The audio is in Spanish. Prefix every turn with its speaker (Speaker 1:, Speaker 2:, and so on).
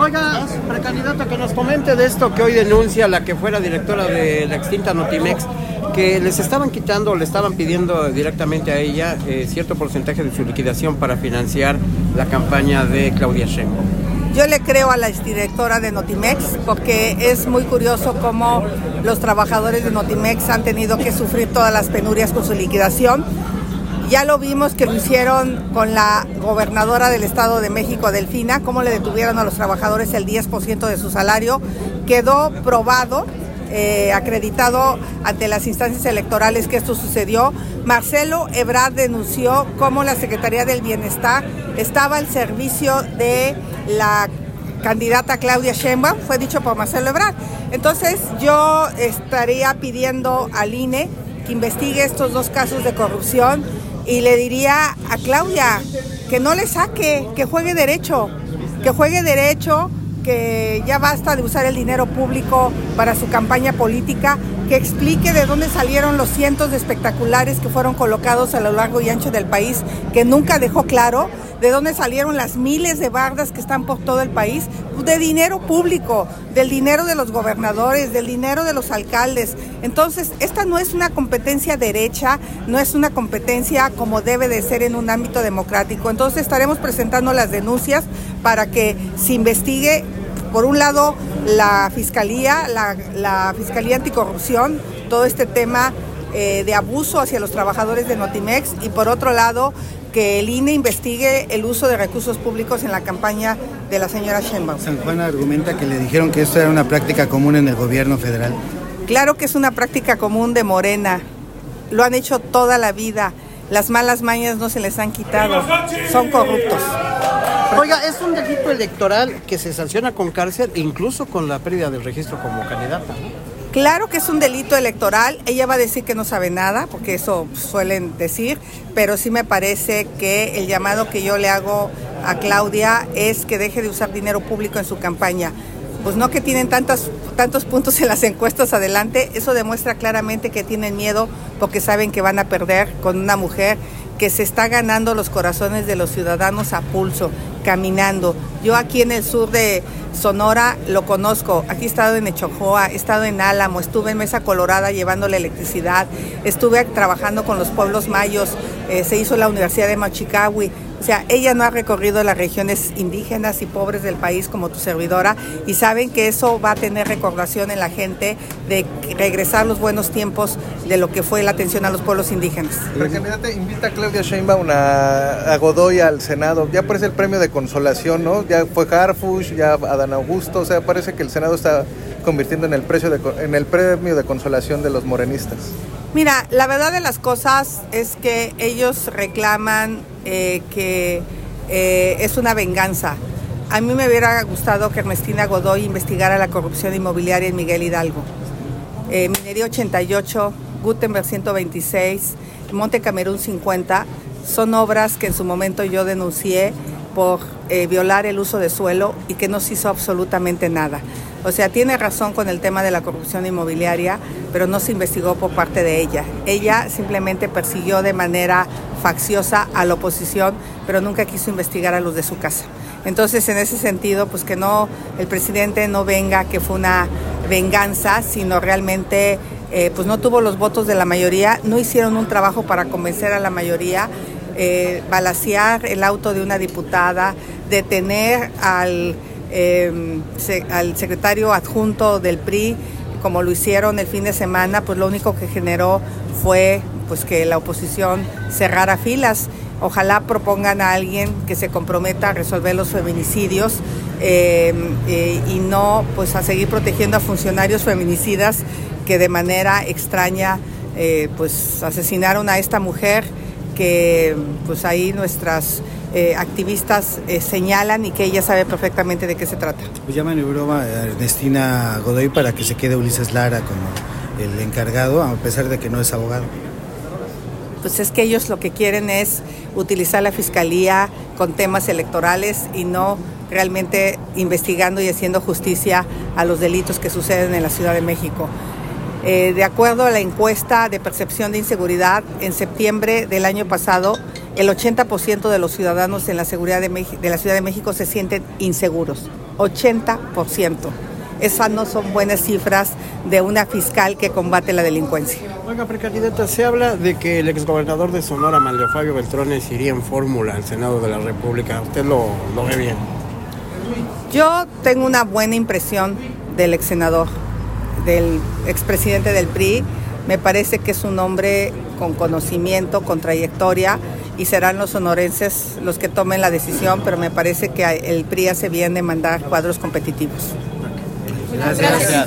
Speaker 1: Oiga, precandidato, que nos comente de esto que hoy denuncia la que fuera directora de la extinta Notimex, que les estaban quitando, le estaban pidiendo directamente a ella eh, cierto porcentaje de su liquidación para financiar la campaña de Claudia Sheinbaum.
Speaker 2: Yo le creo a la exdirectora de Notimex porque es muy curioso cómo los trabajadores de Notimex han tenido que sufrir todas las penurias con su liquidación. Ya lo vimos que lo hicieron con la gobernadora del Estado de México, Delfina, cómo le detuvieron a los trabajadores el 10% de su salario. Quedó probado eh, acreditado ante las instancias electorales que esto sucedió. Marcelo Ebrard denunció cómo la Secretaría del Bienestar estaba al servicio de la candidata Claudia Sheinbaum, fue dicho por Marcelo Ebrard. Entonces yo estaría pidiendo al INE que investigue estos dos casos de corrupción y le diría a Claudia que no le saque, que juegue derecho, que juegue derecho que ya basta de usar el dinero público para su campaña política, que explique de dónde salieron los cientos de espectaculares que fueron colocados a lo largo y ancho del país, que nunca dejó claro de dónde salieron las miles de bardas que están por todo el país, de dinero público, del dinero de los gobernadores, del dinero de los alcaldes. Entonces, esta no es una competencia derecha, no es una competencia como debe de ser en un ámbito democrático. Entonces, estaremos presentando las denuncias para que se investigue, por un lado, la Fiscalía, la, Fiscalía Anticorrupción, todo este tema eh, de abuso hacia los trabajadores de Notimex y por otro lado que el INE investigue el uso de recursos públicos en la campaña de la señora Sheinbaum.
Speaker 3: San Juan argumenta que le dijeron que esto era una práctica común en el gobierno federal.
Speaker 2: Claro que es una práctica común de Morena. Lo han hecho toda la vida. Las malas mañas no se les han quitado. Son corruptos.
Speaker 1: Oiga, es un delito electoral que se sanciona con cárcel e incluso con la pérdida del registro como candidata.
Speaker 2: Claro que es un delito electoral. Ella va a decir que no sabe nada, porque eso suelen decir, pero sí me parece que el llamado que yo le hago a Claudia es que deje de usar dinero público en su campaña. Pues no que tienen tantos, puntos en las encuestas adelante, eso demuestra claramente que tienen miedo porque saben que van a perder con una mujer que se está ganando los corazones de los ciudadanos a pulso, caminando. Yo aquí en el sur de, Sonora lo conozco, aquí he estado en Echojoa, he estado en Álamo, estuve en Mesa Colorada llevando la electricidad, estuve trabajando con los pueblos mayos, eh, se hizo la Universidad de Machicahui, o sea, ella no ha recorrido las regiones indígenas y pobres del país como tu servidora y saben que eso va a tener recordación en la gente de regresar los buenos tiempos de lo que fue la atención a los pueblos indígenas.
Speaker 4: Precandidata, invita a Claudia Sheinbaum a, Godoy al Senado. Ya parece el premio de consolación, ¿no? Ya fue Harfush, ya Adán Augusto, o sea, parece que el Senado está convirtiendo en el, precio de, en el premio de consolación de los morenistas.
Speaker 2: Mira, la verdad de las cosas es que ellos reclaman eh, que eh, es una venganza. A mí me hubiera gustado que Ernestina Godoy investigara la corrupción inmobiliaria en Miguel Hidalgo. Eh, Minería 88, Gutenberg 126, Monte Camerún 50, son obras que en su momento yo denuncié por violar el uso de suelo y que no se hizo absolutamente nada. O sea, tiene razón con el tema de la corrupción inmobiliaria, pero no se investigó por parte de ella. Ella simplemente persiguió de manera facciosa a la oposición, pero nunca quiso investigar a los de su casa. Entonces, en ese sentido, pues que no, el presidente no venga que fue una venganza, sino realmente, eh, pues no tuvo los votos de la mayoría, no hicieron un trabajo para convencer a la mayoría, eh, balasear el auto de una diputada, detener al Em, al secretario adjunto del PRI, como lo hicieron el fin de semana, pues lo único que generó fue pues que la oposición cerrara filas. Ojalá propongan a alguien que se comprometa a resolver los feminicidios em, eh, y no pues a seguir protegiendo a funcionarios feminicidas que de manera extraña eh, pues asesinaron a esta mujer que pues ahí nuestras eh, activistas eh, señalan y que ella sabe perfectamente de qué se trata.
Speaker 3: Pues llaman en Europa a Ernestina Godoy para que se quede Ulises Lara como el encargado, a pesar de que no es abogado.
Speaker 2: Pues es que ellos lo que quieren es utilizar la fiscalía con temas electorales y no realmente investigando y haciendo justicia a los delitos que suceden en la Ciudad de México. Eh, de acuerdo a la encuesta de percepción de inseguridad, en septiembre del año pasado, el 80% de los ciudadanos en la seguridad de, de, la Ciudad de México se sienten inseguros. 80%. Esas no son buenas cifras de una fiscal que combate la delincuencia.
Speaker 1: Oiga, precandidata, se habla de que el exgobernador de Sonora, Mario Fabio Beltrones, iría en fórmula al Senado de la República. ¿Usted lo, lo ve bien?
Speaker 2: Yo tengo una buena impresión del ex senador, del expresidente del PRI. Me parece que es un hombre con conocimiento, con trayectoria y serán los sonorenses los que tomen la decisión, pero me parece que el PRI hace bien de mandar cuadros competitivos.
Speaker 1: Gracias. Gracias.